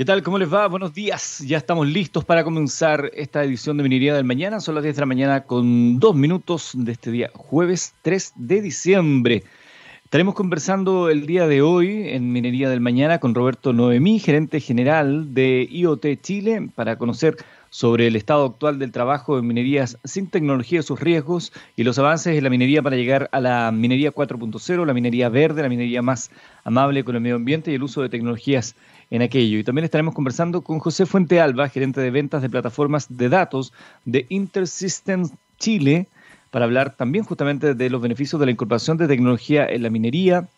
¿Qué tal? ¿Cómo les va? Buenos días. Ya estamos listos para comenzar esta edición de Minería del Mañana. Son las 10 de la mañana con dos minutos de este día, jueves 3 de diciembre. Estaremos conversando el día de hoy en Minería del Mañana con Roberto Noemí, gerente general de IoT Chile, para conocer sobre el estado actual del trabajo en minerías sin tecnología, sus riesgos y los avances en la minería para llegar a la minería 4.0, la minería verde, la minería más amable con el medio ambiente y el uso de tecnologías en aquello. Y también estaremos conversando con José Fuente Alba, gerente de ventas de plataformas de datos de InterSystems Chile, para hablar también justamente de los beneficios de la incorporación de tecnología en la minería,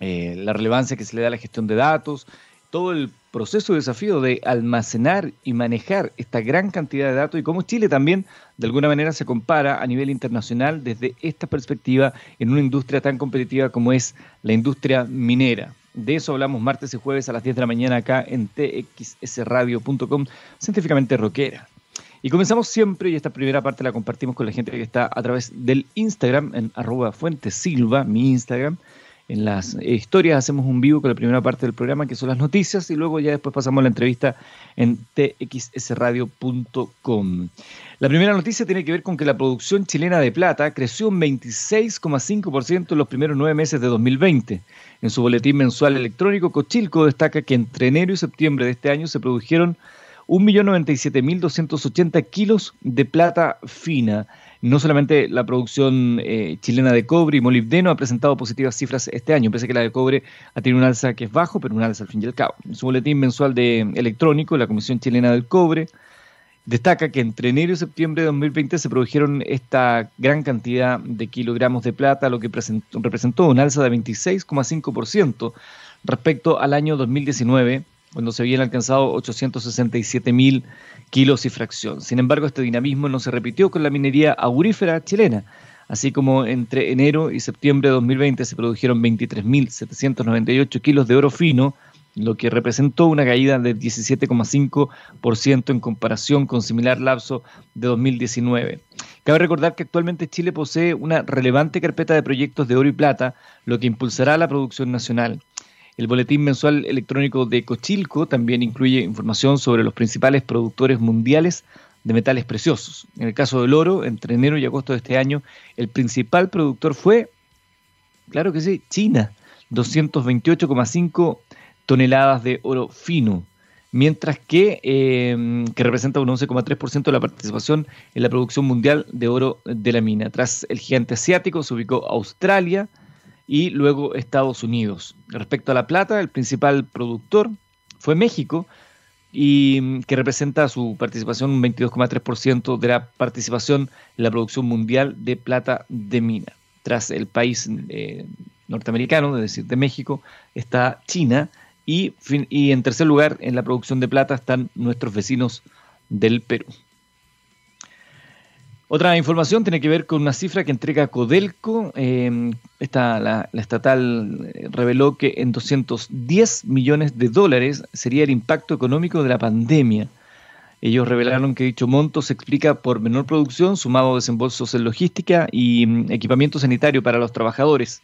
eh, la relevancia que se le da a la gestión de datos, todo el proceso de desafío de almacenar y manejar esta gran cantidad de datos y cómo Chile también de alguna manera se compara a nivel internacional desde esta perspectiva en una industria tan competitiva como es la industria minera. De eso hablamos martes y jueves a las 10 de la mañana acá en txsradio.com, científicamente rockera. Y comenzamos siempre, y esta primera parte la compartimos con la gente que está a través del Instagram, en arroba fuentesilva, mi Instagram. En las historias hacemos un vivo con la primera parte del programa, que son las noticias, y luego ya después pasamos a la entrevista en txsradio.com. La primera noticia tiene que ver con que la producción chilena de plata creció un 26,5% en los primeros nueve meses de 2020. En su boletín mensual electrónico, Cochilco destaca que entre enero y septiembre de este año se produjeron 1.097.280 kilos de plata fina. No solamente la producción eh, chilena de cobre y molibdeno ha presentado positivas cifras este año, pese a que la de cobre ha tenido un alza que es bajo, pero un alza al fin y al cabo. En su boletín mensual de electrónico, la Comisión Chilena del Cobre Destaca que entre enero y septiembre de 2020 se produjeron esta gran cantidad de kilogramos de plata, lo que representó un alza de 26,5% respecto al año 2019, cuando se habían alcanzado 867 mil kilos y fracción. Sin embargo, este dinamismo no se repitió con la minería aurífera chilena. Así como entre enero y septiembre de 2020 se produjeron 23.798 kilos de oro fino, lo que representó una caída de 17,5% en comparación con similar lapso de 2019. Cabe recordar que actualmente Chile posee una relevante carpeta de proyectos de oro y plata, lo que impulsará la producción nacional. El boletín mensual electrónico de Cochilco también incluye información sobre los principales productores mundiales de metales preciosos. En el caso del oro, entre enero y agosto de este año, el principal productor fue, claro que sí, China, 228,5 toneladas de oro fino, mientras que, em, que representa un 11,3% de la participación en la producción mundial de oro de la mina. Tras el gigante asiático se ubicó Australia y luego Estados Unidos. Respecto a la plata, el principal productor fue México, y que representa su participación un 22,3% de la participación en la producción mundial de plata de mina. Tras el país eh, norteamericano, es decir, de México, está China, y, y en tercer lugar, en la producción de plata están nuestros vecinos del Perú. Otra información tiene que ver con una cifra que entrega Codelco. Eh, esta, la, estatal eh, reveló que en 210 millones de dólares sería el impacto económico de la pandemia. Ellos revelaron que dicho monto se explica por menor producción, sumado a desembolsos en logística y mm, equipamiento sanitario para los trabajadores.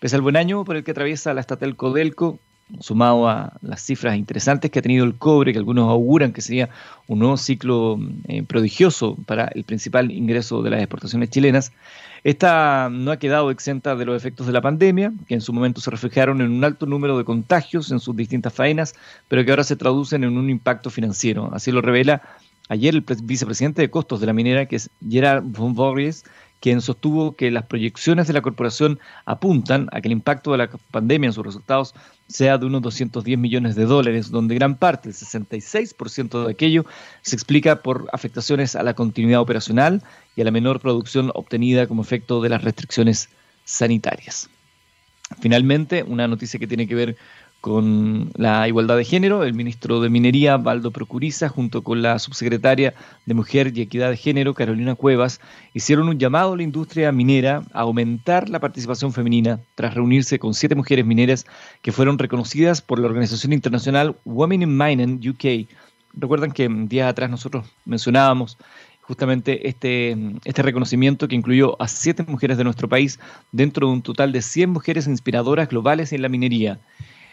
Pese al buen año por el que atraviesa la estatal Codelco, sumado a las cifras interesantes que ha tenido el cobre, que algunos auguran que sería un nuevo ciclo eh, prodigioso para el principal ingreso de las exportaciones chilenas, esta no ha quedado exenta de los efectos de la pandemia, que en su momento se reflejaron en un alto número de contagios en sus distintas faenas, pero que ahora se traducen en un impacto financiero. Así lo revela ayer el vicepresidente de costos de la minera, que es Gerard von Borges, quien sostuvo que las proyecciones de la corporación apuntan a que el impacto de la pandemia en sus resultados sea de unos 210 millones de dólares, donde gran parte, el 66% de aquello, se explica por afectaciones a la continuidad operacional y a la menor producción obtenida como efecto de las restricciones sanitarias. Finalmente, una noticia que tiene que ver con la igualdad de género, el ministro de Minería, Baldo Procuriza, junto con la subsecretaria de Mujer y Equidad de Género, Carolina Cuevas, hicieron un llamado a la industria minera a aumentar la participación femenina tras reunirse con siete mujeres mineras que fueron reconocidas por la organización internacional Women in Mining UK. Recuerdan que días atrás nosotros mencionábamos justamente este, este reconocimiento que incluyó a siete mujeres de nuestro país dentro de un total de 100 mujeres inspiradoras globales en la minería.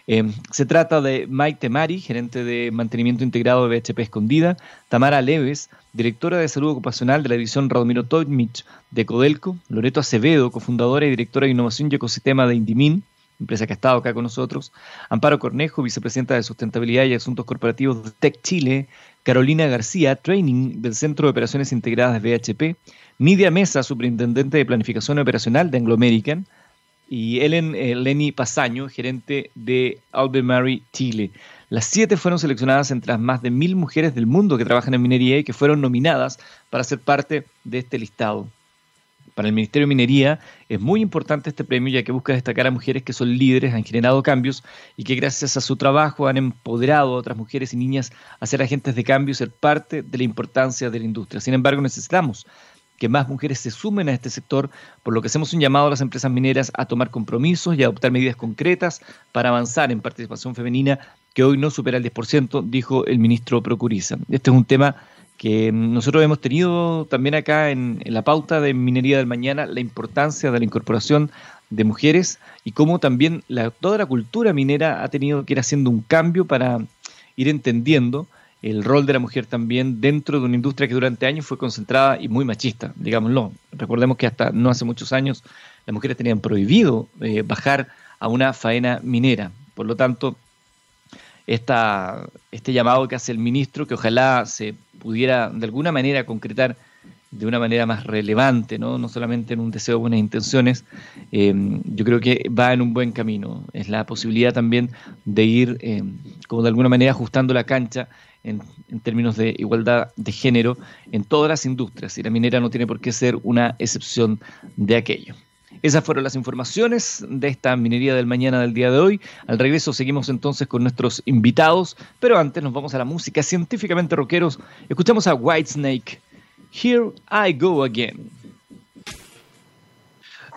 Eh, se trata de Mike Temari, gerente de mantenimiento integrado de BHP Escondida, Tamara Leves, directora de salud ocupacional de la división Radomiro Toymich de Codelco, Loreto Acevedo, cofundadora y directora de innovación y ecosistema de Indimin, empresa que ha estado acá con nosotros, Amparo Cornejo, vicepresidenta de sustentabilidad y asuntos corporativos de Tech Chile, Carolina García, training del Centro de Operaciones Integradas de BHP, Nidia Mesa, superintendente de planificación operacional de Anglo American, y Ellen eh, Lenny Pasaño, gerente de Albemarle Chile. Las siete fueron seleccionadas entre las más de mil mujeres del mundo que trabajan en minería y que fueron nominadas para ser parte de este listado. Para el Ministerio de Minería es muy importante este premio ya que busca destacar a mujeres que son líderes, han generado cambios y que gracias a su trabajo han empoderado a otras mujeres y niñas a ser agentes de cambio y ser parte de la importancia de la industria. Sin embargo, necesitamos que más mujeres se sumen a este sector, por lo que hacemos un llamado a las empresas mineras a tomar compromisos y adoptar medidas concretas para avanzar en participación femenina, que hoy no supera el 10%, dijo el ministro Procuriza. Este es un tema que nosotros hemos tenido también acá en, la pauta de Minería del Mañana, la importancia de la incorporación de mujeres y cómo también la, toda la cultura minera ha tenido que ir haciendo un cambio para ir entendiendo el rol de la mujer también dentro de una industria que durante años fue concentrada y muy machista, digámoslo. Recordemos que hasta no hace muchos años las mujeres tenían prohibido eh, bajar a una faena minera. Por lo tanto, esta, este llamado que hace el ministro, que ojalá se pudiera de alguna manera concretar de una manera más relevante, no, no solamente en un deseo de buenas intenciones, eh, yo creo que va en un buen camino. Es la posibilidad también de ir, eh, como de alguna manera, ajustando la cancha en, términos de igualdad de género en todas las industrias y la minera no tiene por qué ser una excepción de aquello. Esas fueron las informaciones de esta minería del mañana del día de hoy. Al regreso seguimos entonces con nuestros invitados, pero antes nos vamos a la música científicamente rockeros. Escuchamos a Whitesnake. Here I Go Again.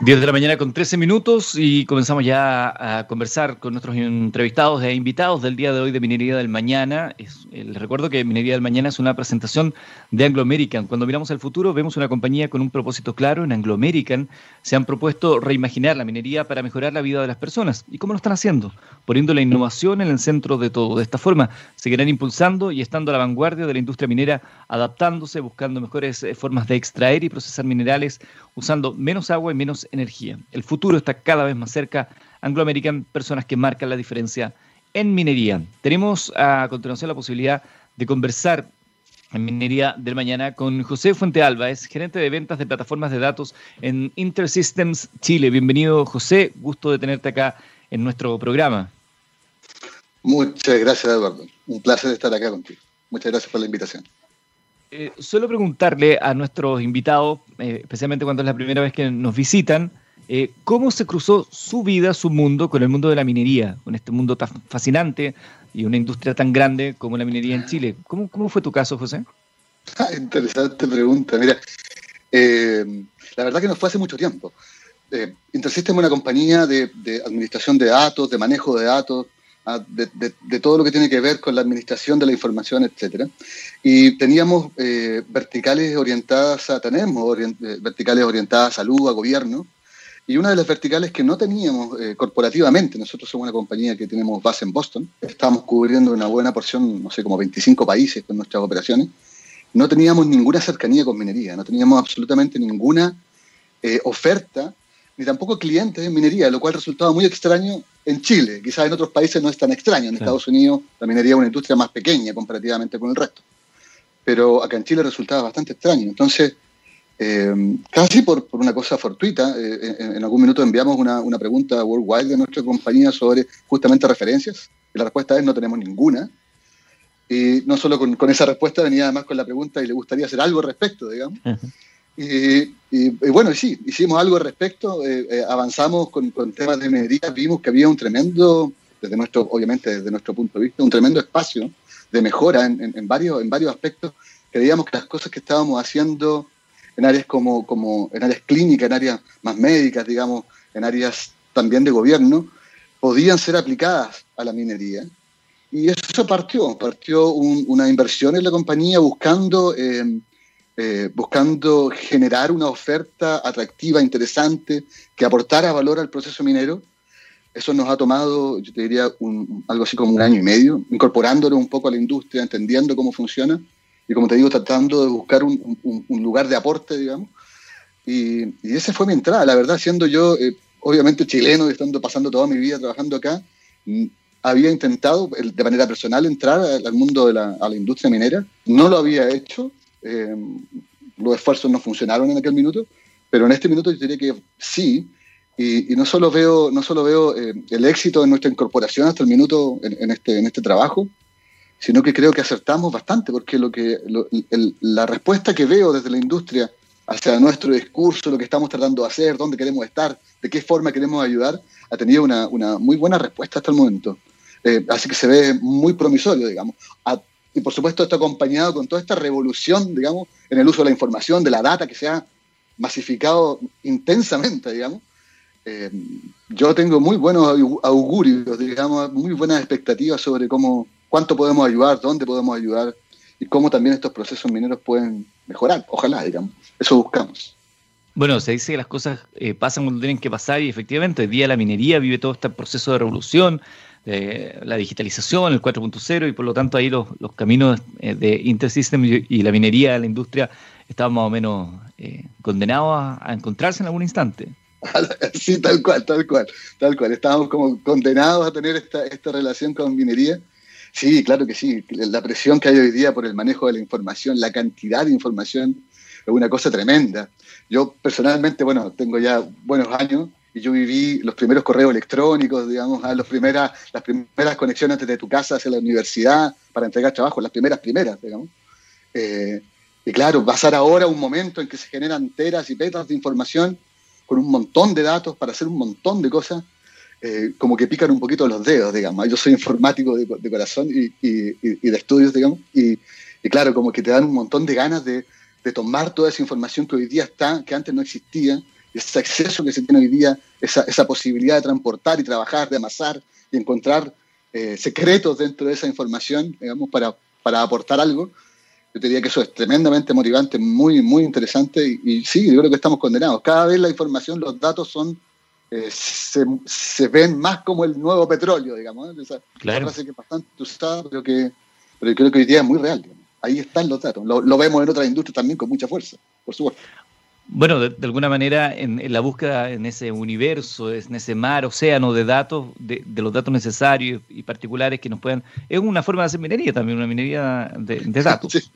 10 de la mañana con 13 minutos y comenzamos ya a conversar con nuestros entrevistados e invitados del día de hoy de Minería del Mañana. les recuerdo que Minería del Mañana es una presentación de Anglo American. Cuando miramos al futuro vemos una compañía con un propósito claro. En Anglo American se han propuesto reimaginar la minería para mejorar la vida de las personas. ¿Y cómo lo están haciendo? Poniendo la innovación en el centro de todo. De esta forma seguirán impulsando y estando a la vanguardia de la industria minera, adaptándose, buscando mejores eh, formas de extraer y procesar minerales, usando menos agua y menos energía. El futuro está cada vez más cerca. Anglo American, personas que marcan la diferencia en minería. Tenemos a continuación la posibilidad de conversar en Minería del Mañana con José Fuente Alba, es gerente de ventas de plataformas de datos en Intersystems Chile. Bienvenido, José. Gusto de tenerte acá en nuestro programa. Muchas gracias, Eduardo. Un placer estar acá contigo. Muchas gracias por la invitación. Eh, suelo preguntarle a nuestros invitados, eh, especialmente cuando es la primera vez que nos visitan, eh, ¿cómo se cruzó su vida, su mundo, con el mundo de la minería, con este mundo tan fascinante y una industria tan grande como la minería en Chile? ¿Cómo, cómo fue tu caso, José? Ah, interesante pregunta. Mira, la verdad que no fue hace mucho tiempo. Eh, Intersystem es una compañía de, administración de datos, de manejo de datos, De, todo lo que tiene que ver con la administración de la información, etcétera. Y teníamos eh, verticales orientadas a, tenemos eh, verticales orientadas a salud, a gobierno, y una de las verticales que no teníamos eh, corporativamente, nosotros somos una compañía que tenemos base en Boston, estamos cubriendo una buena porción, no sé, como 25 países con nuestras operaciones, no teníamos ninguna cercanía con minería, no teníamos absolutamente ninguna oferta ni tampoco clientes en minería, lo cual resultaba muy extraño en Chile. Quizás en otros países no es tan extraño. En Estados Unidos la minería es una industria más pequeña comparativamente con el resto. Pero acá en Chile resultaba bastante extraño. Entonces, eh, casi por, por, una cosa fortuita, eh, en, algún minuto enviamos una, una, pregunta worldwide de nuestra compañía sobre justamente referencias. Y la respuesta es no tenemos ninguna. Y no solo con, con esa respuesta venía además con la pregunta y le gustaría hacer algo al respecto, digamos. Y, bueno, sí, hicimos algo al respecto, eh, eh, avanzamos con, temas de minería, vimos que había un tremendo, desde nuestro, obviamente desde nuestro punto de vista, un tremendo espacio de mejora en, varios, en varios aspectos. Creíamos que las cosas que estábamos haciendo en áreas como, como en áreas clínicas, en áreas más médicas, digamos, en áreas también de gobierno, podían ser aplicadas a la minería. Y eso partió, partió una inversión en la compañía buscando eh, eh, buscando generar una oferta atractiva, interesante, que aportara valor al proceso minero, Eso nos ha tomado, yo te diría, algo así como un año y medio, incorporándolo un poco a la industria, entendiendo cómo funciona y, como te digo, tratando de buscar un, lugar de aporte, digamos. Y, y esa fue mi entrada, la verdad, siendo yo, eh, obviamente, chileno y estando pasando toda mi vida trabajando acá, mm, había intentado de manera personal entrar al mundo de la, a la industria minera. No lo había hecho. Eh, los esfuerzos no funcionaron en aquel minuto, pero en este minuto yo diría que sí, y, no solo veo, no solo veo eh, el éxito de nuestra incorporación hasta el minuto en, este, en este trabajo, sino que creo que acertamos bastante, porque lo que, la respuesta que veo desde la industria hacia nuestro discurso, lo que estamos tratando de hacer, dónde queremos estar, de qué forma queremos ayudar, ha tenido una, una muy buena respuesta hasta el momento. Eh, así que se ve muy promisorio, digamos. Y por supuesto esto acompañado con toda esta revolución, digamos, en el uso de la información, de la data que se ha masificado intensamente, digamos, eh, yo tengo muy buenos augurios, digamos, muy buenas expectativas sobre cómo, cuánto podemos ayudar, dónde podemos ayudar y cómo también estos procesos mineros pueden mejorar. Ojalá, digamos. Eso buscamos. Bueno, se dice que las cosas eh, pasan cuando tienen que pasar y efectivamente hoy día la minería vive todo este proceso de revolución, la digitalización, el 4.0 y por lo tanto ahí los, los caminos eh, de Intersystem y, la minería, la industria, estaban más o menos condenados a encontrarse en algún instante. sí, tal cual, tal cual, tal cual. Estábamos como condenados a tener esta, esta relación con minería. Sí, claro que sí. La presión que hay hoy día por el manejo de la información, la cantidad de información, es una cosa tremenda. Yo personalmente, bueno, tengo ya buenos años y yo viví los primeros correos electrónicos, digamos, a primeras, las primeras conexiones desde tu casa hacia la universidad para entregar trabajo, las primeras, primeras, digamos. Eh, y claro, pasar ahora un momento en que se generan teras y petas de información con un montón de datos para hacer un montón de cosas, eh, como que pican un poquito los dedos, digamos. Yo soy informático de, corazón y, de estudios, digamos, y, claro, como que te dan un montón de ganas de, tomar toda esa información que hoy día está, que antes no existía, ese acceso que se tiene hoy día, esa, posibilidad de transportar y trabajar, de amasar y encontrar eh, secretos dentro de esa información, digamos, para, para aportar algo. Yo te diría que eso es tremendamente motivante, muy, muy interesante y, sí, yo creo que estamos condenados. Cada vez la información, los datos son, eh, se, ven más como el nuevo petróleo, digamos. ¿eh? Esa, claro. frase que es bastante usada, pero que, pero creo que hoy día es muy real. Ahí están los datos. Lo, vemos en otras industrias también con mucha fuerza, por supuesto. Bueno, de, alguna manera, en, la búsqueda en ese universo, en ese mar, océano de datos, de, los datos necesarios y particulares que nos puedan. Es una forma de hacer minería también, una minería de, datos.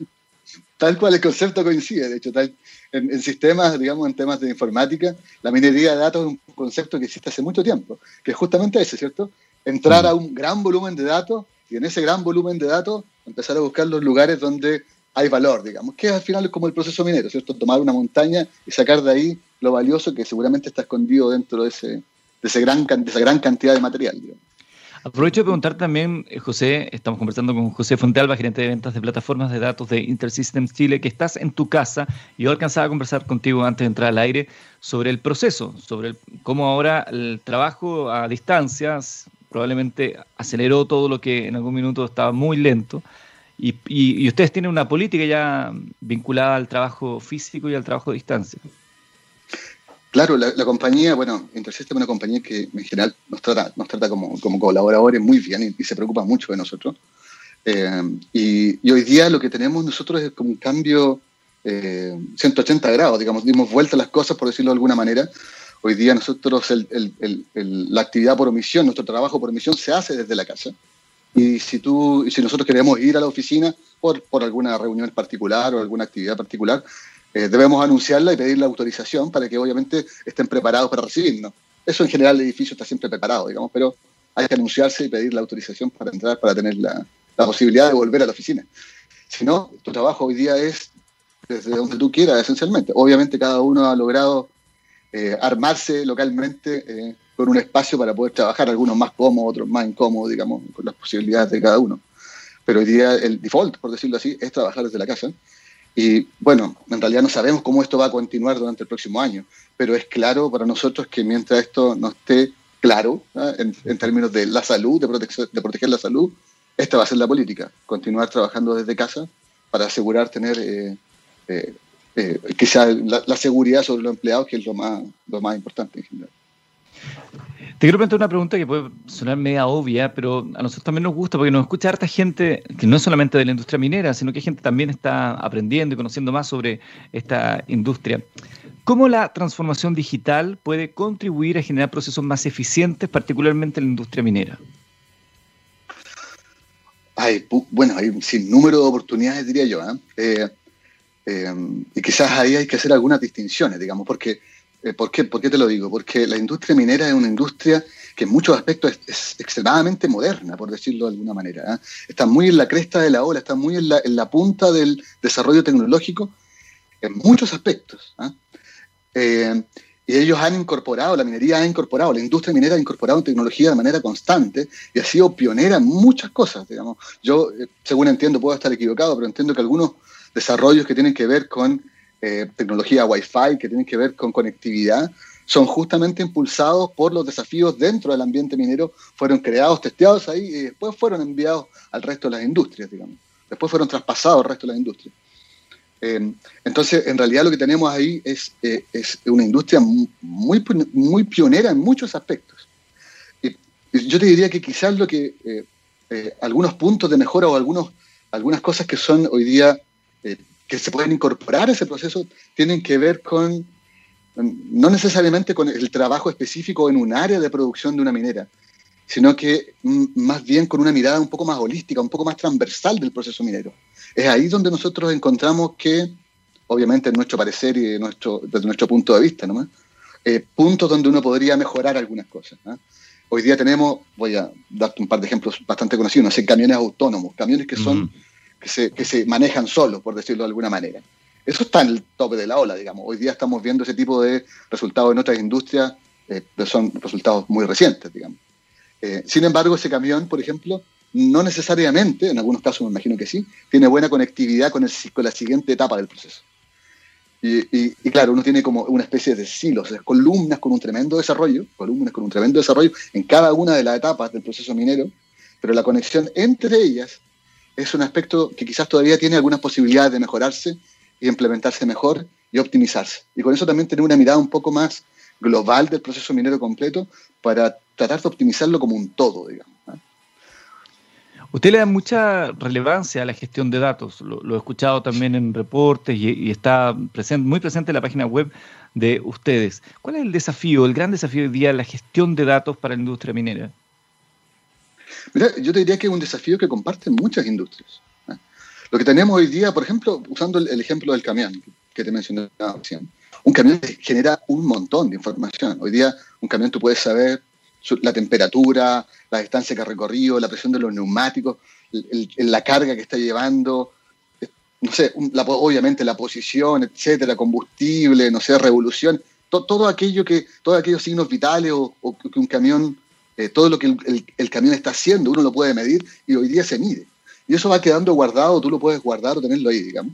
Tal cual el concepto coincide, de hecho, tal, en, sistemas, digamos, en temas de informática, la minería de datos es un concepto que existe hace mucho tiempo, que es justamente ese, ¿cierto? Entrar a un gran volumen de datos y en ese gran volumen de datos empezar a buscar los lugares donde hay valor, digamos, que al final es como el proceso minero, ¿cierto? Tomar una montaña y sacar de ahí lo valioso que seguramente está escondido dentro de, ese, de, esa gran cantidad de material. Aprovecho de preguntar también, eh, José, estamos conversando con José Fontealba, gerente de ventas de plataformas de datos de Intersystems Chile, que estás en tu casa y yo alcanzaba a conversar contigo antes de entrar al aire sobre el proceso, sobre cómo ahora el trabajo a distancias probablemente aceleró todo lo que en algún minuto estaba muy lento y, ustedes tienen una política ya vinculada al trabajo físico y al trabajo de distancia. Claro, la, compañía, bueno, Intersystem es una compañía que en general nos trata, nos trata como, como colaboradores muy bien y, se preocupa mucho de nosotros. Eh, y, hoy día lo que tenemos nosotros es como un cambio 180 eh, grados, digamos, dimos vuelta a las cosas, por decirlo de alguna manera. Hoy día nosotros la actividad por omisión, nuestro trabajo por omisión se hace desde la casa. Y si, tú, si nosotros queremos ir a la oficina por, por alguna reunión particular o alguna actividad particular, eh, debemos anunciarla y pedir la autorización para que obviamente estén preparados para recibirnos. Eso en general el edificio está siempre preparado, digamos, pero hay que anunciarse y pedir la autorización para entrar, para tener la, la posibilidad de volver a la oficina. Si no, tu trabajo hoy día es desde donde tú quieras, esencialmente. Obviamente cada uno ha logrado eh, armarse localmente eh, con un espacio para poder trabajar, algunos más cómodos, otros más incómodos, digamos, con las posibilidades de cada uno. Pero hoy día el default, por decirlo así, es trabajar desde la casa. Y bueno, en realidad no sabemos cómo esto va a continuar durante el próximo año, pero es claro para nosotros que mientras esto no esté claro ¿ah? en, términos de la salud, de, de proteger la salud, esta va a ser la política, continuar trabajando desde casa para asegurar tener eh, eh, eh, quizá la, seguridad sobre los empleados, que es lo más, lo más importante en general. Te quiero plantear una pregunta que puede sonar media obvia, pero a nosotros también nos gusta porque nos escucha harta gente que no es solamente de la industria minera, sino que gente también está aprendiendo y conociendo más sobre esta industria. ¿Cómo la transformación digital puede contribuir a generar procesos más eficientes, particularmente en la industria minera? Hay, bueno, hay un sinnúmero de oportunidades, diría yo. ¿eh? Eh, eh, y quizás ahí hay que hacer algunas distinciones, digamos, porque ¿por, qué, ¿Por qué te lo digo? Porque la industria minera es una industria que en muchos aspectos es, extremadamente moderna, por decirlo de alguna manera. ¿eh? Está muy en la cresta de la ola, está muy en la, punta del desarrollo tecnológico en muchos aspectos. ¿eh? Eh, y ellos han incorporado, la minería ha incorporado, la industria minera ha incorporado tecnología de manera constante y ha sido pionera en muchas cosas, digamos. Yo, eh, según entiendo, puedo estar equivocado, pero entiendo que algunos desarrollos que tienen que ver con eh, tecnología Wi-Fi, que tienen que ver con conectividad, son justamente impulsados por los desafíos dentro del ambiente minero, fueron creados, testeados ahí y después fueron enviados al resto de las industrias, digamos. Después fueron traspasados al resto de las industrias. Eh, entonces, en realidad lo que tenemos ahí es, eh, es una industria muy, muy pionera en muchos aspectos. Y, yo te diría que quizás lo que eh, algunos puntos de mejora o algunos, algunas cosas que son hoy día que se pueden incorporar a ese proceso tienen que ver con, no necesariamente con el trabajo específico en un área de producción de una minera, sino que más bien con una mirada un poco más holística, un poco más transversal del proceso minero. Es ahí donde nosotros encontramos que, obviamente en nuestro parecer y nuestro, desde nuestro punto de vista, ¿no? Eh, puntos donde uno podría mejorar algunas cosas. Hoy día tenemos, voy a darte un par de ejemplos bastante conocidos, no sé, camiones autónomos, camiones que son que se, que se manejan solos, por decirlo de alguna manera. Eso está en el tope de la ola, digamos. Hoy día estamos viendo ese tipo de resultados en otras industrias, eh, pero son resultados muy recientes, digamos. Eh, sin embargo, ese camión, por ejemplo, no necesariamente, en algunos casos me imagino que sí, tiene buena conectividad con, el, con la siguiente etapa del proceso. Y, y, y, claro, uno tiene como una especie de silos, columnas con un tremendo desarrollo, columnas con un tremendo desarrollo en cada una de las etapas del proceso minero, pero la conexión entre ellas es un aspecto que quizás todavía tiene algunas posibilidades de mejorarse y implementarse mejor y optimizarse. Y con eso también tener una mirada un poco más global del proceso minero completo para tratar de optimizarlo como un todo, digamos. Usted le da mucha relevancia a la gestión de datos, lo, he escuchado también en reportes y, está muy presente en la página web de ustedes. ¿Cuál es el desafío, el gran desafío hoy día, la gestión de datos para la industria minera? Mira, yo te diría que es un desafío que comparten muchas industrias. ¿eh? Lo que tenemos hoy día, por ejemplo, usando el, ejemplo del camión que te mencioné recién, un camión genera un montón de información. Hoy día un camión tú puedes saber la temperatura, la distancia que ha recorrido, la presión de los neumáticos, la carga que está llevando, no sé, obviamente la posición, etcétera, combustible, no sé, revolución, todo aquello que, todos aquellos signos vitales o, o que un camión eh, todo lo que el, camión está haciendo, uno lo puede medir y hoy día se mide. Y eso va quedando guardado, tú lo puedes guardar o tenerlo ahí, digamos.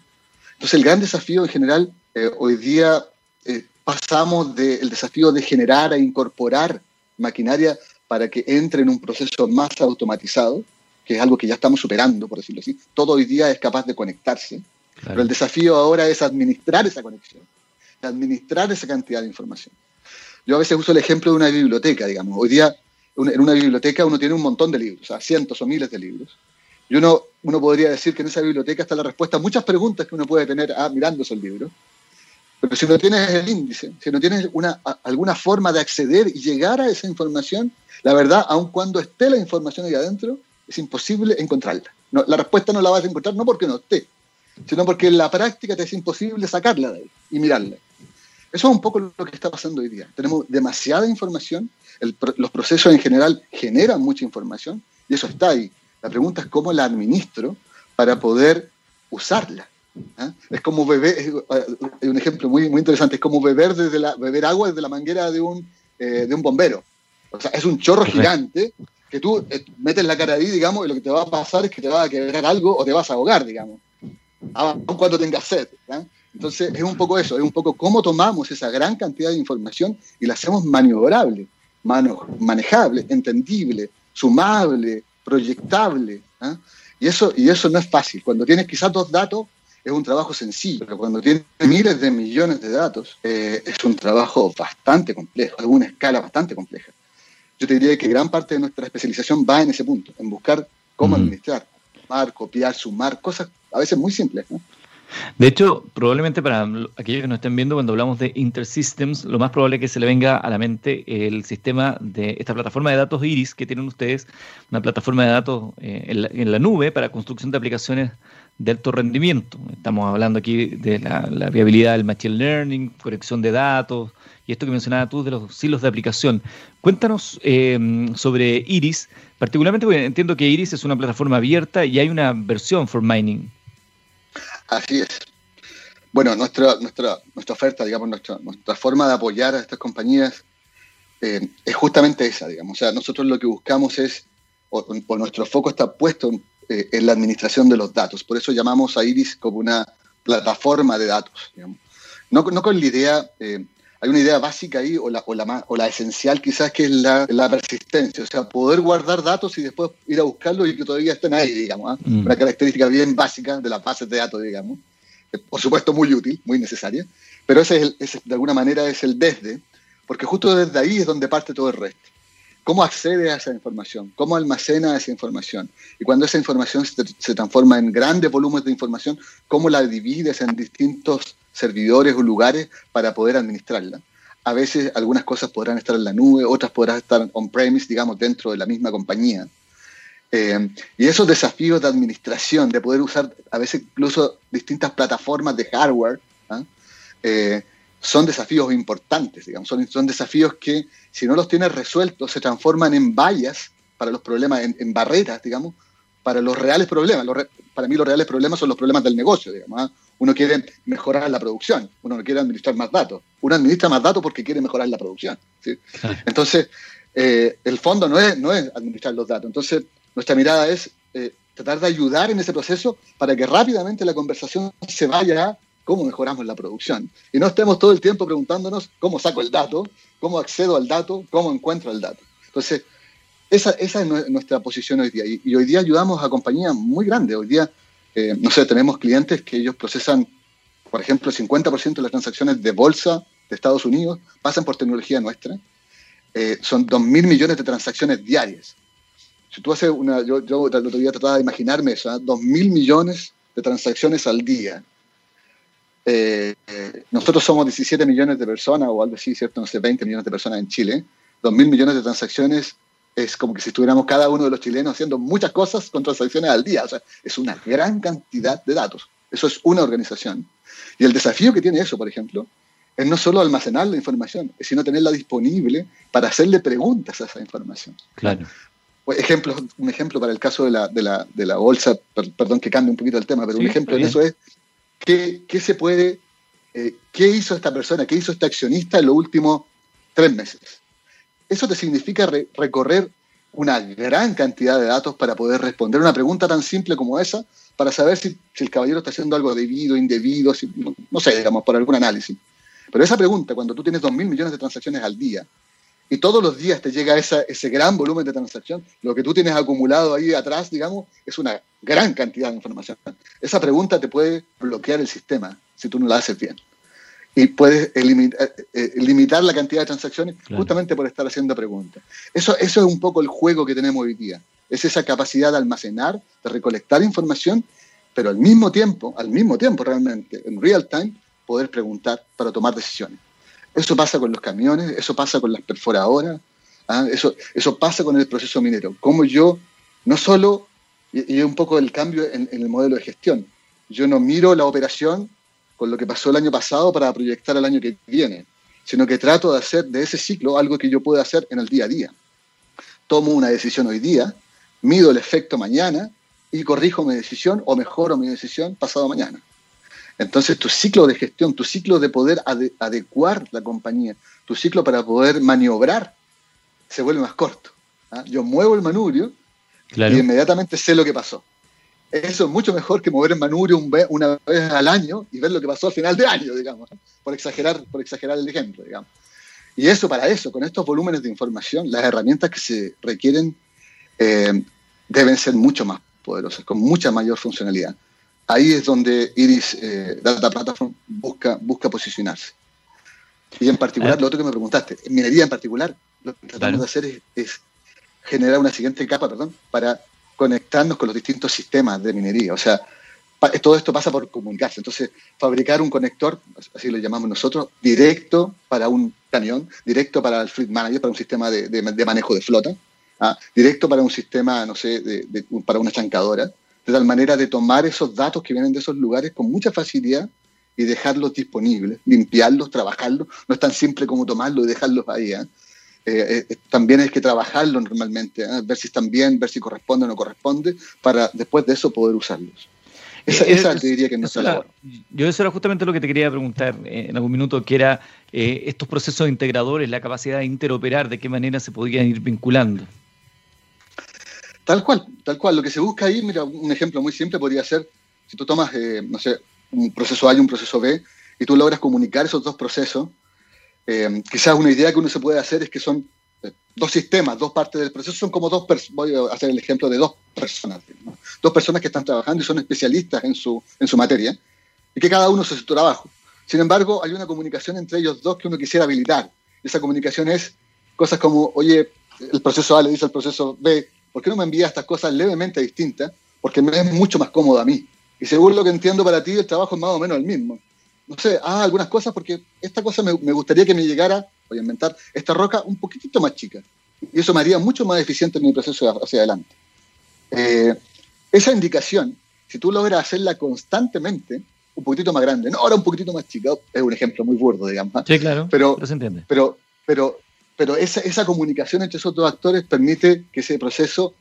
Entonces el gran desafío en general, eh, hoy día eh, pasamos del desafío de generar e incorporar maquinaria para que entre en un proceso más automatizado, que es algo que ya estamos superando, por decirlo así. Todo hoy día es capaz de conectarse, pero el desafío ahora es administrar esa conexión, administrar esa cantidad de información. Yo a veces uso el ejemplo de una biblioteca, digamos. Hoy día en una biblioteca uno tiene un montón de libros, o sea, cientos o miles de libros. Y uno, uno podría decir que en esa biblioteca está la respuesta a muchas preguntas que uno puede tener ah, mirando esos libros. Pero si no tienes el índice, si no tienes una, alguna forma de acceder y llegar a esa información, la verdad, aun cuando esté la información ahí adentro, es imposible encontrarla. No, la respuesta no la vas a encontrar no porque no esté, sino porque en la práctica te es imposible sacarla de ahí y mirarla. Eso es un poco lo que está pasando hoy día. Tenemos demasiada información los procesos en general generan mucha información y eso está ahí. La pregunta es cómo la administro para poder usarla. ¿ah? Es como beber, es eh, un ejemplo muy, muy interesante, es como beber, desde la, beber agua desde la manguera de un, eh, de un bombero. O sea, es un chorro gigante que tú eh, metes la cara ahí, digamos, y lo que te va a pasar es que te va a quebrar algo o te vas a ahogar, digamos, aun cuando tengas sed. ¿ah? Entonces, es un poco eso, es un poco cómo tomamos esa gran cantidad de información y la hacemos maniobrable manejable, entendible, sumable, proyectable. ¿ah? Y, eso, y eso no es fácil. Cuando tienes quizás dos datos, es un trabajo sencillo, pero cuando tiene miles de millones de datos, eh, es un trabajo bastante complejo, a una escala bastante compleja. Yo te diría que gran parte de nuestra especialización va en ese punto, en buscar cómo administrar, sumar, copiar, sumar, cosas a veces muy simples. De hecho, probablemente para aquellos que nos estén viendo, cuando hablamos de Intersystems, lo más probable es que se le venga a la mente el sistema de esta plataforma de datos Iris que tienen ustedes, una plataforma de datos eh, en, la, nube para construcción de aplicaciones de alto rendimiento. Estamos hablando aquí de la, viabilidad del machine learning, conexión de datos y esto que mencionaba tú de los silos de aplicación. Cuéntanos eh, sobre Iris, particularmente porque entiendo que Iris es una plataforma abierta y hay una versión for mining. Así es. Bueno, nuestra, nuestra, nuestra oferta, digamos, nuestra, nuestra forma de apoyar a estas compañías eh, es justamente esa, digamos. O sea, nosotros lo que buscamos es, o, nuestro foco está puesto en eh, en la administración de los datos. Por eso llamamos a Iris como una plataforma de datos. No, no, con la idea, eh, hay una idea básica ahí, o la, o la, o la esencial quizás, que es la, la, persistencia, o sea, poder guardar datos y después ir a buscarlos y que todavía estén ahí, digamos. ¿ah? Mm. Una característica bien básica de las bases de datos, digamos. Eh, por supuesto, muy útil, muy necesaria, pero ese, es el, ese de alguna manera es el desde, porque justo desde ahí es donde parte todo el resto cómo accede a esa información, cómo almacena esa información. Y cuando esa información se, transforma en grandes volúmenes de información, cómo la divides en distintos servidores o lugares para poder administrarla. A veces algunas cosas podrán estar en la nube, otras podrán estar on-premise, digamos, dentro de la misma compañía. Eh, y esos desafíos de administración, de poder usar a veces incluso distintas plataformas de hardware, ¿ah? eh, son desafíos importantes, digamos, son, son desafíos que si no los tienes resueltos se transforman en vallas para los problemas, en, barreras, digamos, para los reales problemas. para mí los reales problemas son los problemas del negocio, digamos. ¿ah? Uno quiere mejorar la producción, uno no quiere administrar más datos. Uno administra más datos porque quiere mejorar la producción. Entonces, eh, el fondo no es, no es administrar los datos. Entonces, nuestra mirada es eh, tratar de ayudar en ese proceso para que rápidamente la conversación se vaya a cómo mejoramos la producción. Y no estemos todo el tiempo preguntándonos cómo saco el dato, cómo accedo al dato, cómo encuentro el dato. Entonces, esa, esa es nuestra posición hoy día. Y, hoy día ayudamos a compañías muy grandes. Hoy día, eh, no sé, tenemos clientes que ellos procesan, por ejemplo, el 50% de las transacciones de bolsa de Estados Unidos pasan por tecnología nuestra. Eh, son 2.000 millones de transacciones diarias. Si tú haces una, yo, yo el otro día trataba de imaginarme eso, 2.000 millones de transacciones al día eh, nosotros somos 17 millones de personas o algo así, ¿cierto? No sé, 20 millones de personas en Chile. 2 mil millones de transacciones es como que si estuviéramos cada uno de los chilenos haciendo muchas cosas con transacciones al día. O sea, es una gran cantidad de datos. Eso es una organización. Y el desafío que tiene eso, por ejemplo, es no solo almacenar la información, sino tenerla disponible para hacerle preguntas a esa información. Claro. Ejemplo, un ejemplo para el caso de la, de la, de la bolsa, perdón que cambie un poquito el tema, pero un ejemplo de eso es ¿Qué, se puede, eh, qué hizo esta persona, qué hizo este accionista en los últimos tres meses? Eso te significa recorrer una gran cantidad de datos para poder responder una pregunta tan simple como esa, para saber si, el caballero está haciendo algo debido, indebido, no, sé, digamos, por algún análisis. Pero esa pregunta, cuando tú tienes 2.000 millones de transacciones al día, y todos los días te llega ese gran volumen de transacción, lo que tú tienes acumulado ahí atrás, digamos, es una gran cantidad de información. Esa pregunta te puede bloquear el sistema si tú no la haces bien. Y puedes eh, eh, limitar la cantidad de transacciones justamente por estar haciendo preguntas. Eso, eso es un poco el juego que tenemos hoy día. Es esa capacidad de almacenar, de recolectar información, pero al mismo tiempo, al mismo tiempo realmente, en real time, poder preguntar para tomar decisiones. Eso pasa con los camiones, eso pasa con las perforadoras, ¿ah? eso, eso pasa con el proceso minero. Como yo, no solo, y, es un poco el cambio en, el modelo de gestión, yo no miro la operación con lo que pasó el año pasado para proyectar el año que viene, sino que trato de hacer de ese ciclo algo que yo pueda hacer en el día a día. Tomo una decisión hoy día, mido el efecto mañana y corrijo mi decisión o mejoro mi decisión pasado mañana. Entonces, tu ciclo de gestión, tu ciclo de poder adecuar la compañía, tu ciclo para poder maniobrar, se vuelve más corto. ¿ah? Yo muevo el manubrio y inmediatamente sé lo que pasó. Eso es mucho mejor que mover el manubrio una vez al año y ver lo que pasó al final de año, digamos, por exagerar, por exagerar el ejemplo, digamos. Y eso para eso, con estos volúmenes de información, las herramientas que se requieren eh, deben ser mucho más poderosas, con mucha mayor funcionalidad. ahí es donde Iris eh, Data Platform busca, busca posicionarse. Y en particular, lo otro que me preguntaste, en minería en particular, lo que tratamos de hacer es, generar una siguiente capa, perdón, para conectarnos con los distintos sistemas de minería. O sea, todo esto pasa por comunicarse. Entonces, fabricar un conector, así lo llamamos nosotros, directo para un camión, directo para el fleet manager, para un sistema de, manejo de flota, ¿ah? directo para un sistema, no sé, para una chancadora, de tal manera de tomar esos datos que vienen de esos lugares con mucha facilidad y dejarlos disponibles, limpiarlos, trabajarlos. No es tan simple como tomarlos y dejarlos ahí. ¿ah? Eh, eh, también hay que trabajarlos normalmente, ¿ah? ver si están bien, ver si corresponde o no corresponde, para después de eso poder usarlos. Esa, eh, te diría que no es la Yo eso era justamente lo que te quería preguntar en algún minuto, que era estos procesos integradores, la capacidad de interoperar, de qué manera se podrían ir vinculando. Tal cual, tal cual. Lo que se busca ahí, mira, un ejemplo muy simple podría ser, si tú tomas, no sé, un proceso A y un proceso B, y tú logras comunicar esos dos procesos, eh, quizás una idea que uno se puede hacer es que son eh, dos sistemas, dos partes del proceso, son como dos personas, voy a hacer el ejemplo de dos personas, dos personas que están trabajando y son especialistas en su, en su materia, y que cada uno hace su trabajo. Sin embargo, hay una comunicación entre ellos dos que uno quisiera habilitar. Esa comunicación es cosas como, oye, el proceso A le dice al proceso B, ¿por qué no me envía estas cosas levemente distintas? Porque me es mucho más cómodo a mí. Y según lo que entiendo para ti, el trabajo es más o menos el mismo. No sé, ah, algunas cosas porque esta cosa me, gustaría que me llegara, voy a inventar, esta roca un poquitito más chica. Y eso me haría mucho más eficiente en mi proceso hacia adelante. Eh, esa indicación, si tú logras hacerla constantemente, un poquitito más grande, no ahora un poquitito más chica, es un ejemplo muy burdo, digamos. Sí, claro, pero, se entiende. Pero, pero, pero esa, esa comunicación entre esos dos actores permite que ese proceso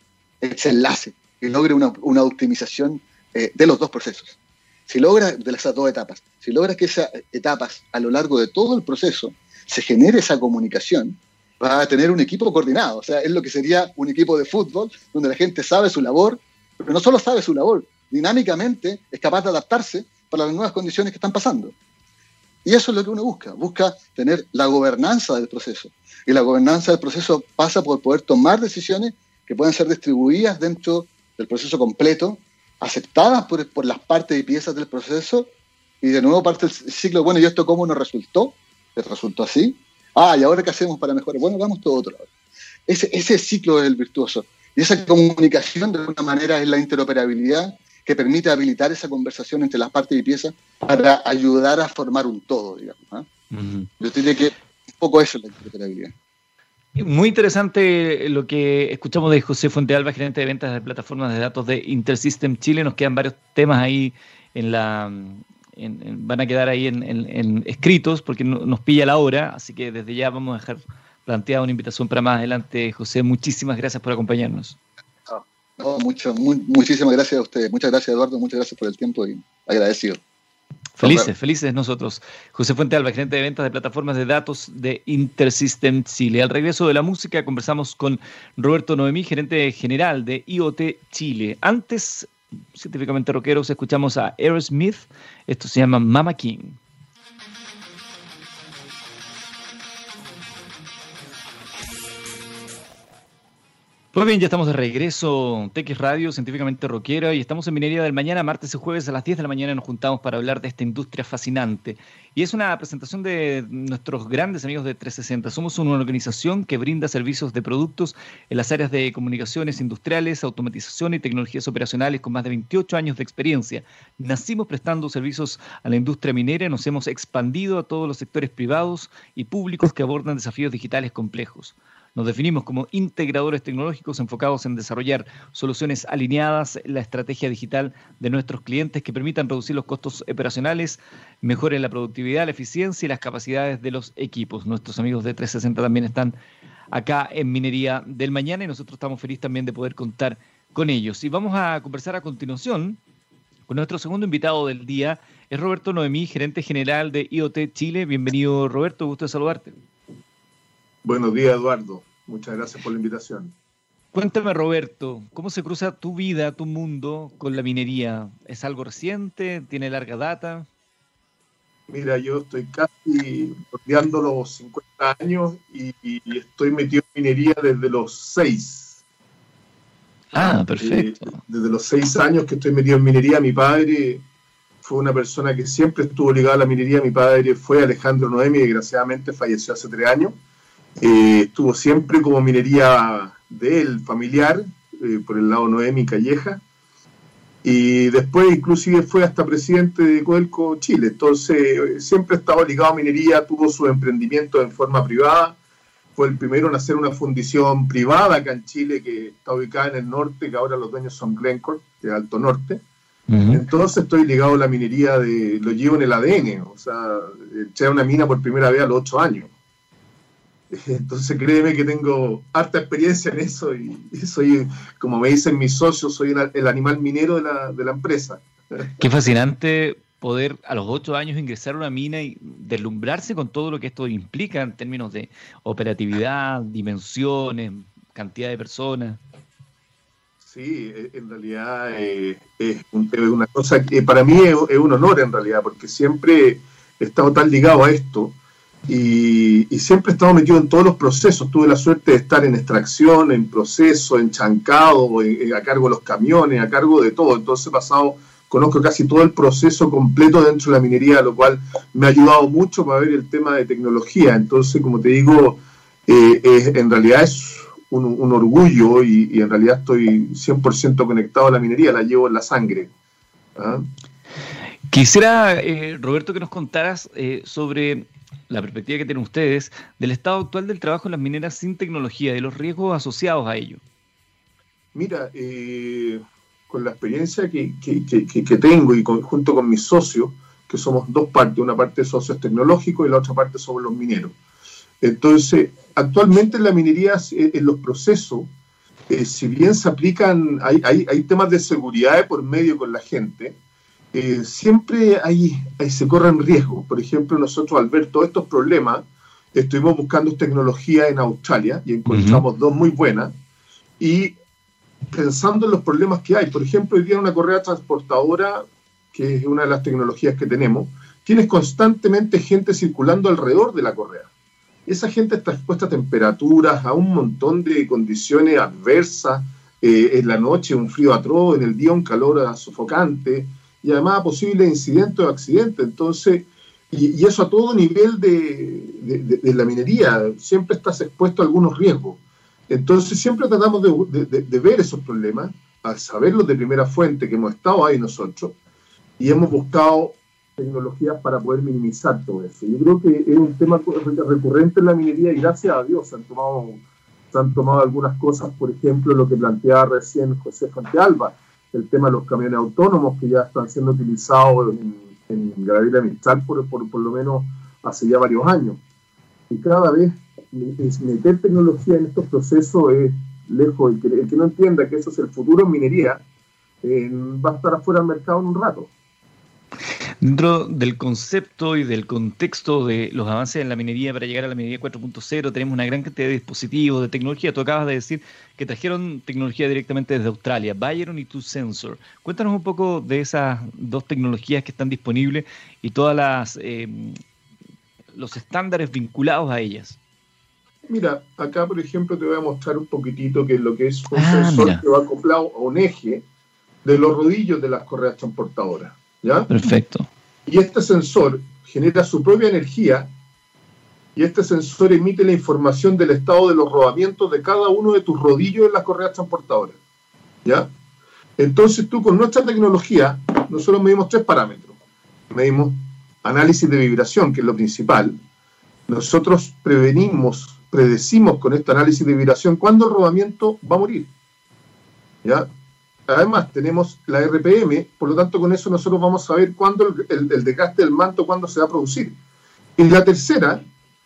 se enlace, que logre una, una optimización eh, de los dos procesos. Si logra, de esas dos etapas, si logra que esas etapas a lo largo de todo el proceso se genere esa comunicación, va a tener un equipo coordinado. O sea, es lo que sería un equipo de fútbol donde la gente sabe su labor, pero no solo sabe su labor, dinámicamente es capaz de adaptarse para las nuevas condiciones que están pasando. Y eso es lo que uno busca, busca tener la gobernanza del proceso. Y la gobernanza del proceso pasa por poder tomar decisiones que puedan ser distribuidas dentro del proceso completo aceptadas por, por, las partes y piezas del proceso y de nuevo parte del ciclo, bueno, ¿y esto cómo nos resultó? ¿Les resultó así? Ah, ¿y ahora qué hacemos para mejorar? Bueno, vamos todo otro. Ese, ese ciclo es el virtuoso. Y esa comunicación, de alguna manera, es la interoperabilidad que permite habilitar esa conversación entre las partes y piezas para ayudar a formar un todo, digamos. ¿ah? Yo diría que un poco eso es la interoperabilidad. Muy interesante lo que escuchamos de José Fuentealba, gerente de ventas de plataformas de datos de Intersystem Chile. Nos quedan varios temas ahí en la. van a quedar ahí en, escritos porque nos pilla la hora, así que desde ya vamos a dejar planteada una invitación para más adelante. José, muchísimas gracias por acompañarnos. mucho, muchísimas gracias a ustedes. Muchas gracias, Eduardo. Muchas gracias por el tiempo y agradecido. Felices, felices nosotros. José Fuente Alba, gerente de ventas de plataformas de datos de Intersystem Chile. Al regreso de la música conversamos con Roberto Noemí, gerente general de IoT Chile. Antes, científicamente rockeros, escuchamos a Aerosmith. Esto se llama Mama King. Pues bien, ya estamos de regreso, TX Radio, científicamente rockera, y estamos en Minería del Mañana, martes y jueves a las 10 de la mañana nos juntamos para hablar de esta industria fascinante. Y es una presentación de nuestros grandes amigos de 360. Somos una organización que brinda servicios de productos en las áreas de comunicaciones industriales, automatización y tecnologías operacionales con más de 28 años de experiencia. Nacimos prestando servicios a la industria minera, nos hemos expandido a todos los sectores privados y públicos que abordan desafíos digitales complejos. Nos definimos como integradores tecnológicos enfocados en desarrollar soluciones alineadas en la estrategia digital de nuestros clientes que permitan reducir los costos operacionales, mejoren la productividad, la eficiencia y las capacidades de los equipos. Nuestros amigos de 360 también están acá en Minería del Mañana y nosotros estamos felices también de poder contar con ellos. Y vamos a conversar a continuación con nuestro segundo invitado del día. Es Roberto Noemí, gerente general de IoT Chile. Bienvenido, Roberto. Gusto de saludarte. Buenos días, Eduardo. Muchas gracias por la invitación. Cuéntame, Roberto, ¿cómo se cruza tu vida, tu mundo con la minería? ¿Es algo reciente? ¿Tiene larga data? Mira, yo estoy casi rodeando los 50 años y, estoy metido en minería desde los 6. Ah, eh, perfecto. desde los seis años que estoy metido en minería, mi padre fue una persona que siempre estuvo ligada a la minería. Mi padre fue Alejandro Noemi, desgraciadamente falleció hace tres años. Eh, estuvo siempre como minería de él, familiar, eh, por el lado Noemi Calleja. Y después inclusive fue hasta presidente de Codelco Chile. Entonces siempre estaba ligado a minería, tuvo su emprendimiento en forma privada. Fue el primero en hacer una fundición privada acá en Chile que está ubicada en el norte, que ahora los dueños son Glencore, de Alto Norte. Entonces estoy ligado a la minería, de, lo llevo en el ADN, o sea, eché una mina por primera vez a los ocho años. Entonces créeme que tengo harta experiencia en eso y, soy, como me dicen mis socios, soy el animal minero de la, de la empresa. Qué fascinante poder a los ocho años ingresar a una mina y deslumbrarse con todo lo que esto implica en términos de operatividad, dimensiones, cantidad de personas. Sí, e, en realidad eh, es, una cosa que para mí es, un honor en realidad, porque siempre he estado tan ligado a esto y, siempre he estado metido en todos los procesos. Tuve la suerte de estar en extracción, en proceso, en chancado, a cargo de los camiones, a cargo de todo. Entonces he pasado, conozco casi todo el proceso completo dentro de la minería, lo cual me ha ayudado mucho para ver el tema de tecnología. Entonces, como te digo, eh, en realidad es un, orgullo y, en realidad estoy 100% conectado a la minería, la llevo en la sangre. ¿ah? Quisiera, eh, Roberto, que nos contaras eh, sobre la perspectiva que tienen ustedes del estado actual del trabajo en las mineras sin tecnología, de los riesgos asociados a ello. Mira, eh, con la experiencia que, tengo y junto con mis socios, que somos dos partes, una parte de socios tecnológicos y la otra parte sobre los mineros. Entonces, actualmente en la minería, eh, en los procesos, eh, si bien se aplican, hay, hay, temas de seguridad por medio con la gente, eh, siempre hay, se corren riesgos. Por ejemplo, nosotros al ver todos estos problemas, estuvimos buscando tecnología en Australia y encontramos dos muy buenas. Y pensando en los problemas que hay, por ejemplo, hoy día una correa transportadora, que es una de las tecnologías que tenemos, tienes constantemente gente circulando alrededor de la correa esa gente está expuesta a temperaturas, a un montón de condiciones adversas, eh, en la noche un frío atroz, en el día un calor sofocante, y además a posibles incidentes o accidentes. Entonces, y, eso a todo nivel de, la minería, siempre estás expuesto a algunos riesgos. Entonces, siempre tratamos de, ver esos problemas, a saberlos de primera fuente, que hemos estado ahí nosotros, y hemos buscado tecnologías para poder minimizar todo eso. Yo creo que es un tema recurrente en la minería y gracias a Dios se han tomado, han tomado algunas cosas, por ejemplo, lo que planteaba recién José Alba, el tema de los camiones autónomos que ya están siendo utilizados en, en Gabriela Mistral por, por, por, lo menos hace ya varios años. Y cada vez meter tecnología en estos procesos es lejos. El que, el que no entienda que eso es el futuro en minería eh, va a estar afuera del mercado en un rato. Dentro del concepto y del contexto de los avances en la minería para llegar a la minería 4.0, tenemos una gran cantidad de dispositivos, de tecnología. Tú acabas de decir que trajeron tecnología directamente desde Australia, Byron y TuSensor. Cuéntanos un poco de esas dos tecnologías que están disponibles y todas las eh, los estándares vinculados a ellas. Mira, acá por ejemplo te voy a mostrar un poquitito que es lo que es un ah, sensor que va acoplado a un eje de los rodillos de las correas transportadoras. Perfecto. Y este sensor genera su propia energía y este sensor emite la información del estado de los rodamientos de cada uno de tus rodillos en las correas transportadoras. ¿Ya? Entonces tú con nuestra tecnología, nosotros medimos tres parámetros. Medimos análisis de vibración, que es lo principal. Nosotros prevenimos, predecimos con este análisis de vibración cuándo el rodamiento va a morir. ¿Ya? Además, tenemos la RPM, por lo tanto, con eso nosotros vamos a ver cuándo el, desgaste del manto, cuándo se va a producir. Y la tercera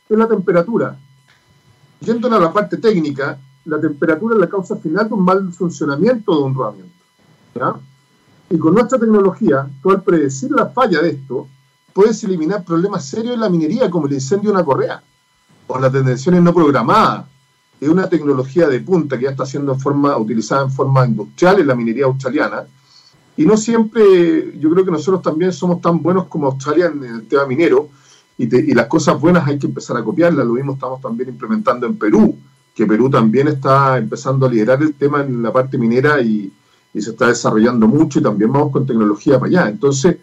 es la temperatura. Yendo a la parte técnica, la temperatura es la causa final de un mal funcionamiento de un rodamiento. Y con nuestra tecnología, tú al predecir la falla de esto, puedes eliminar problemas serios en la minería, como el incendio de una correa, o las detenciones no programadas, es una tecnología de punta que ya está siendo forma, utilizada en forma industrial en la minería australiana. Y no siempre, yo creo que nosotros también somos tan buenos como Australia en el tema minero, y, las cosas buenas hay que empezar a copiarlas. Lo mismo estamos también implementando en Perú, que Perú también está empezando a liderar el tema en la parte minera y, se está desarrollando mucho y también vamos con tecnología para allá. Entonces,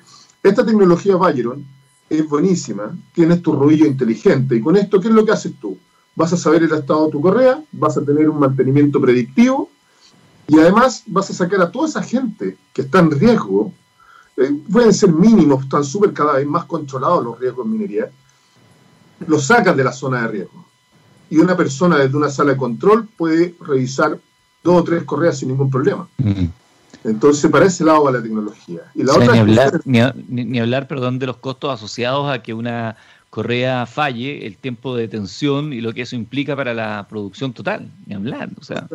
esta tecnología Byron es buenísima, tienes tu rodillo inteligente y con esto, ¿qué es lo que haces tú? Vas a saber el estado de tu correa, vas a tener un mantenimiento predictivo y además vas a sacar a toda esa gente que está en riesgo, eh, pueden ser mínimos, están súper cada vez más controlados los riesgos en minería, los sacas de la zona de riesgo. Y una persona desde una sala de control puede revisar dos o tres correas sin ningún problema. Mm. Entonces, para ese lado va la tecnología. Y la otra ni, hablar, ni, hablar, perdón, de los costos asociados a que una correa falle, el tiempo de tensión y lo que eso implica para la producción total. Ni hablar. O sea.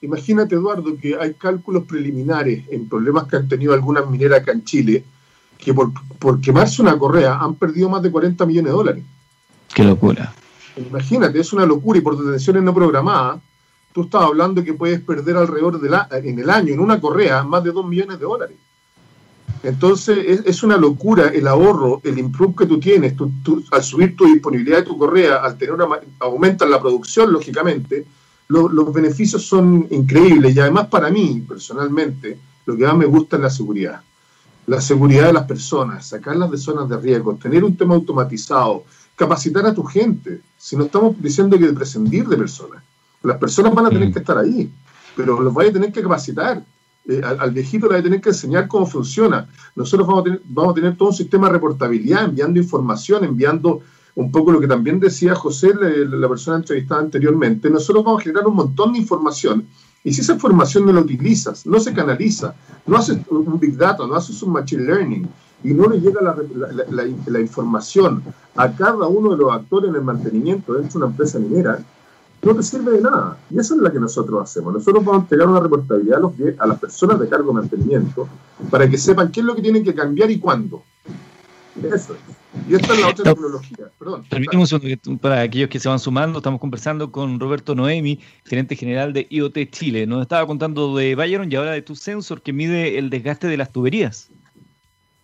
Imagínate, Eduardo, que hay cálculos preliminares en problemas que han tenido algunas mineras acá en Chile, que por, por quemarse una correa han perdido más de 40 millones de dólares. Qué locura. Imagínate, es una locura y por detenciones no programadas, tú estás hablando que puedes perder alrededor de la, en el año, en una correa, más de 2 millones de dólares. Entonces es, una locura el ahorro, el improve que tú tienes, al subir tu disponibilidad de tu correa, al tener una, aumentas la producción, lógicamente, los beneficios son increíbles y además para mí, personalmente, lo que más me gusta es la seguridad. La seguridad de las personas, sacarlas de zonas de riesgo, tener un tema automatizado, capacitar a tu gente. Si no estamos diciendo que prescindir de personas. Las personas van a tener mm. que estar ahí, pero los vais a tener que capacitar. Eh, al, viejito le va a tener que enseñar cómo funciona. Nosotros vamos a, tener, vamos a tener todo un sistema de reportabilidad, enviando información, enviando un poco lo que también decía José, la, persona entrevistada anteriormente, nosotros vamos a generar un montón de información y si esa información no la utilizas, no se canaliza, no haces un big data, no haces un machine learning y no le llega la, información a cada uno de los actores en el mantenimiento dentro de una empresa minera, no te sirve de nada. Y esa es la que nosotros hacemos. Nosotros vamos a entregar una reportabilidad a, los, a las personas de cargo de mantenimiento para que sepan qué es lo que tienen que cambiar y cuándo. Eso es. Y esta es la otra tecnología. Perdón. Permíteme un segundo, para aquellos que se van sumando, estamos conversando con Roberto Noemi, gerente general de IoT Chile. Nos estaba contando de Byron y ahora de tu sensor que mide el desgaste de las tuberías.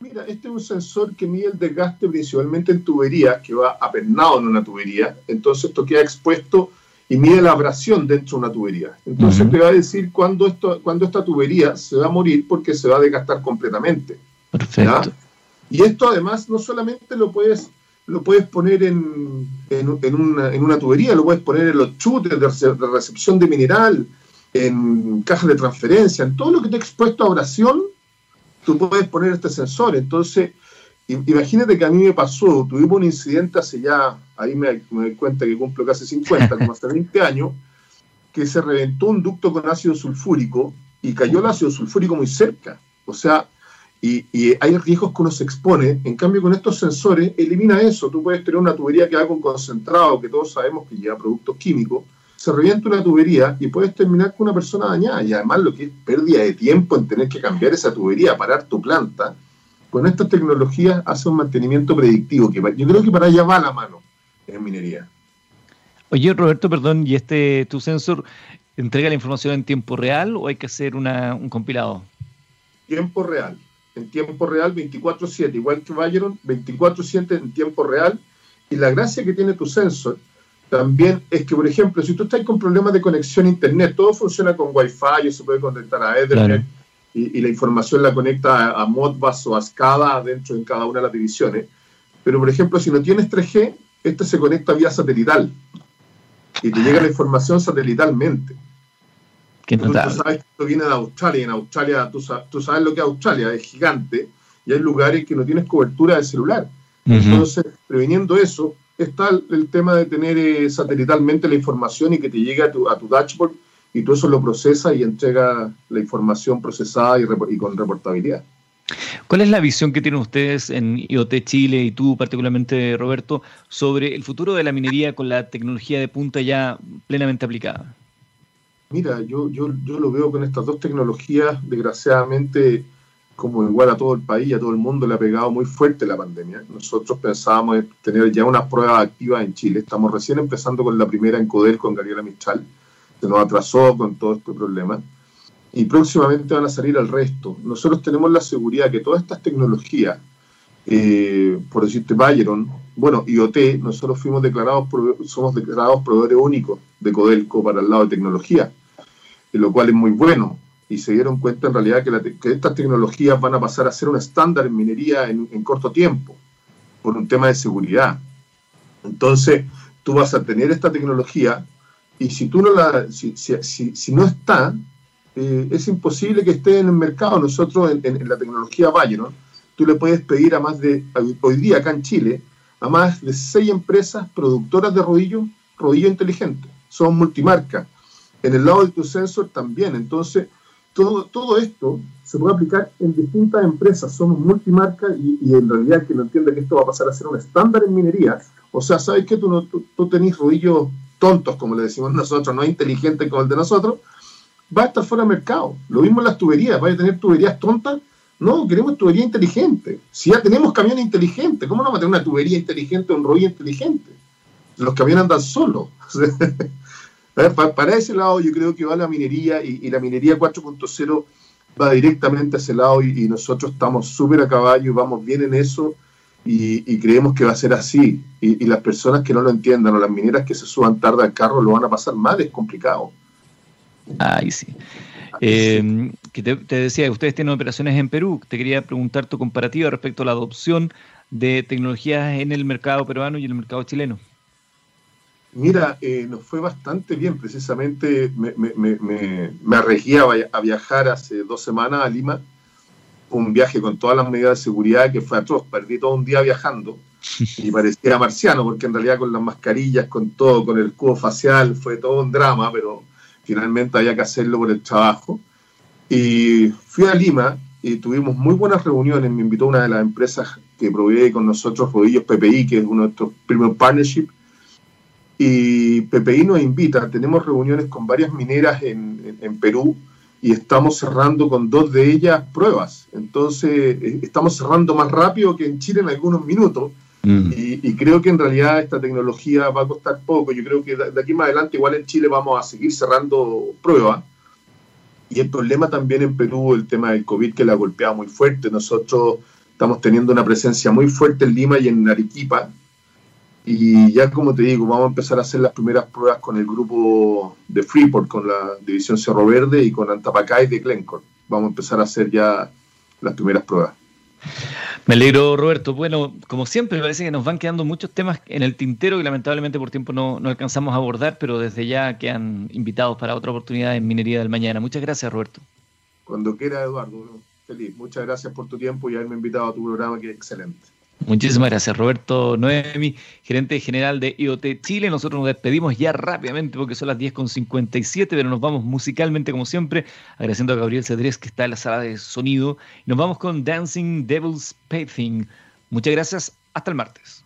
Mira, este es un sensor que mide el desgaste principalmente en tuberías, que va apernado en una tubería. Entonces esto queda expuesto y mide la abrasión dentro de una tubería. Entonces te va a decir cuándo, esto, cuándo esta tubería se va a morir porque se va a desgastar completamente. Perfecto. Y esto además no solamente lo puedes, lo puedes poner en, en, una, tubería, lo puedes poner en los chutes de, recepción de mineral, en cajas de transferencia, en todo lo que ha expuesto a oración, tú puedes poner este sensor. Entonces, imagínate que a mí me pasó, tuvimos un incidente hace ya, ahí me, doy cuenta que cumplo casi 50, como hace 20 años, que se reventó un ducto con ácido sulfúrico y cayó el ácido sulfúrico muy cerca. O sea, y, hay riesgos que uno se expone. En cambio, con estos sensores, elimina eso. Tú puedes tener una tubería que haga con concentrado, que todos sabemos que lleva productos químicos, se revienta una tubería y puedes terminar con una persona dañada. Y además, lo que es pérdida de tiempo en tener que cambiar esa tubería, parar tu planta, con estas tecnologías hace un mantenimiento predictivo, que yo creo que para allá va la mano en minería. Oye, Roberto, perdón, ¿y este tu sensor entrega la información en tiempo real o hay que hacer un compilado? Tiempo real en tiempo real 24/7, igual que Byron, 24/7 en tiempo real. Y la gracia que tiene tu sensor también es que, por ejemplo, si tú estás con problemas de conexión a Internet, todo funciona con Wi-Fi, se puede conectar a Ethernet y, la información la conecta a, Modbus o a SCADA dentro de cada una de las divisiones. Pero, por ejemplo, si no tienes 3G, este se conecta vía satelital y te llega la información satelitalmente. Tú sabes que esto viene de Australia y en Australia tú, sabes lo que es Australia, es gigante y hay lugares que no tienes cobertura de celular. Entonces, previniendo eso, está el, tema de tener eh, satelitalmente la información y que te llegue a tu, a tu dashboard y tú eso lo procesa y entrega la información procesada y, y, con reportabilidad. ¿Cuál es la visión que tienen ustedes en IoT Chile y tú particularmente, Roberto, sobre el futuro de la minería con la tecnología de punta ya plenamente aplicada? Mira, yo, yo, yo lo veo con estas dos tecnologías, desgraciadamente, como igual a todo el país, a todo el mundo le ha pegado muy fuerte la pandemia. Nosotros pensábamos en tener ya unas pruebas activas en Chile. Estamos recién empezando con la primera en Codel con Gabriela Mistral. Se nos atrasó con todo este problema. Y próximamente van a salir al resto. Nosotros tenemos la seguridad que todas estas tecnologías, eh, por decirte Byron, bueno, IoT, nosotros fuimos declarados, somos declarados proveedores únicos de Codelco para el lado de tecnología, lo cual es muy bueno. Y se dieron cuenta en realidad que, estas tecnologías van a pasar a ser un estándar en minería en, corto tiempo, por un tema de seguridad. Entonces, tú vas a tener esta tecnología y si tú no la, si, si, no está, eh, es imposible que esté en el mercado. Nosotros en, la tecnología ¿no? tú le puedes pedir a más de, hoy día acá en Chile, a más de seis empresas productoras de rodillos, rodillo inteligente. Son multimarcas. En el lado de tu sensor también. Entonces, todo, todo esto se puede aplicar en distintas empresas. Somos multimarca y, en realidad que no entiende que esto va a pasar a ser un estándar en minería. O sea, ¿sabes qué? Tú, no, tú, tenés rodillos tontos, como le decimos nosotros, no inteligentes como el de nosotros, va a estar fuera de mercado. Lo mismo en las tuberías, va a tener tuberías tontas no, queremos tubería inteligente. Si ya tenemos camiones inteligentes, ¿cómo no vamos a tener una tubería inteligente o un rollo inteligente? Los camiones andan solos. para ese lado yo creo que va la minería y, la minería 4.0 va directamente a ese lado y, nosotros estamos súper a caballo y vamos bien en eso y, creemos que va a ser así. Y, las personas que no lo entiendan o las mineras que se suban tarde al carro lo van a pasar mal, es complicado. Ay, sí. Eh, que te, decía, ustedes tienen operaciones en Perú. Te quería preguntar tu comparativa respecto a la adopción de tecnologías en el mercado peruano y en el mercado chileno. Mira, eh, nos fue bastante bien. Precisamente me, me, me, arregía a viajar hace dos semanas a Lima. Un viaje con todas las medidas de seguridad que fue atroz. Perdí todo un día viajando y parecía marciano, porque en realidad con las mascarillas, con todo, con el cubo facial, fue todo un drama, pero finalmente había que hacerlo por el trabajo. Y fui a Lima y tuvimos muy buenas reuniones. Me invitó una de las empresas que provee con nosotros Rodillos PPI, que es uno de nuestros primeros partnership. Y PPI nos invita, tenemos reuniones con varias mineras en, en, Perú y estamos cerrando con dos de ellas pruebas. Entonces, eh, estamos cerrando más rápido que en Chile en algunos minutos Mm. Y, creo que en realidad esta tecnología va a costar poco. Yo creo que de aquí más adelante, igual en Chile vamos a seguir cerrando pruebas. Y el problema también en Perú, el tema del COVID que la ha golpeado muy fuerte. Nosotros estamos teniendo una presencia muy fuerte en Lima y en Arequipa. Y ya como te digo, vamos a empezar a hacer las primeras pruebas con el grupo de Freeport, con la división Cerro Verde y con Antapacay de Glencore. Vamos a empezar a hacer ya las primeras pruebas. Me alegro, Roberto. Bueno, como siempre, me parece que nos van quedando muchos temas en el tintero y lamentablemente por tiempo no, alcanzamos a abordar, pero desde ya quedan invitados para otra oportunidad en Minería del Mañana. Muchas gracias, Roberto. Cuando quiera, Eduardo. Feliz. Muchas gracias por tu tiempo y haberme invitado a tu programa, que es excelente. Muchísimas gracias, Roberto Noemi, gerente general de IoT Chile. Nosotros nos despedimos ya rápidamente porque son las 10.57, pero nos vamos musicalmente como siempre, agradeciendo a Gabriel Cedrés que está en la sala de sonido. Nos vamos con Dancing Devil's Pathing. Muchas gracias, hasta el martes.